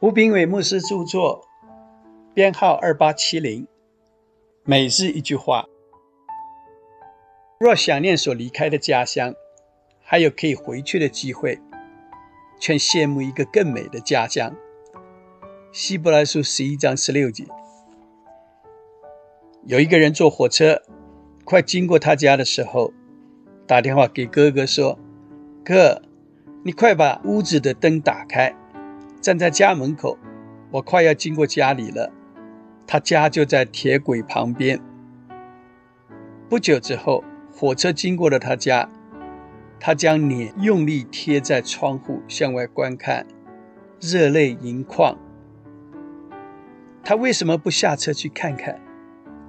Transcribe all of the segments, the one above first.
吴炳伟牧师著作，编号二八七零。每日一句话：若想念所离开的家乡，还有可以回去的机会，却羡慕一个更美的家乡。希伯来书十一章十六节。有一个人坐火车，快经过他家的时候，打电话给哥哥说：“哥，你快把屋子的灯打开。”站在家门口，我快要经过家里了。他家就在铁轨旁边。不久之后，火车经过了他家，他将脸用力贴在窗户向外观看，热泪盈眶。他为什么不下车去看看？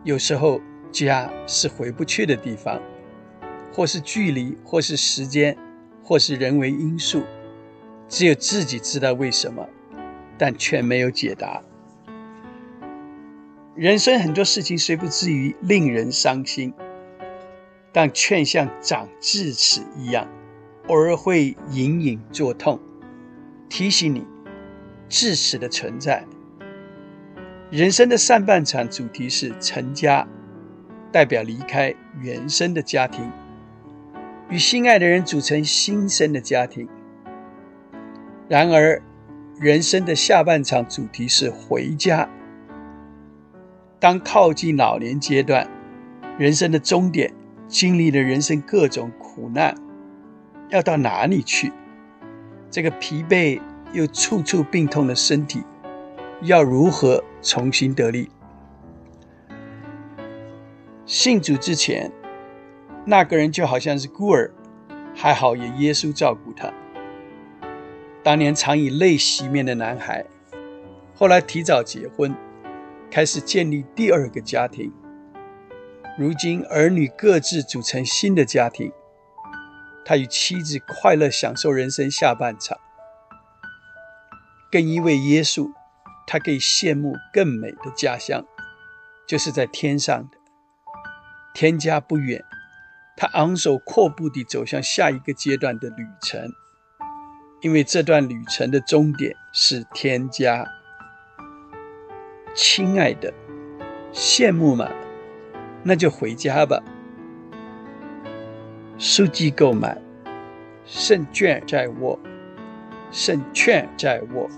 有时候，家是回不去的地方，或是距离，或是时间，或是人为因素。只有自己知道为什么，但却没有解答。人生很多事情虽不至于令人伤心，但却像长智齿一样，偶尔会隐隐作痛，提醒你智齿的存在。人生的上半场主题是成家，代表离开原生的家庭，与心爱的人组成新生的家庭。然而，人生的下半场主题是回家。当靠近老年阶段，人生的终点，经历了人生各种苦难，要到哪里去？这个疲惫又处处病痛的身体，要如何重新得力？信主之前，那个人就好像是孤儿，还好有耶稣照顾他。当年常以泪洗面的男孩，后来提早结婚，开始建立第二个家庭。如今儿女各自组成新的家庭，他与妻子快乐享受人生下半场。更因为耶稣，他可以羡慕更美的家乡，就是在天上的。天家不远，他昂首阔步地走向下一个阶段的旅程。因为这段旅程的终点是添加，亲爱的，羡慕吗？那就回家吧。书籍购买，胜券在握，胜券在握。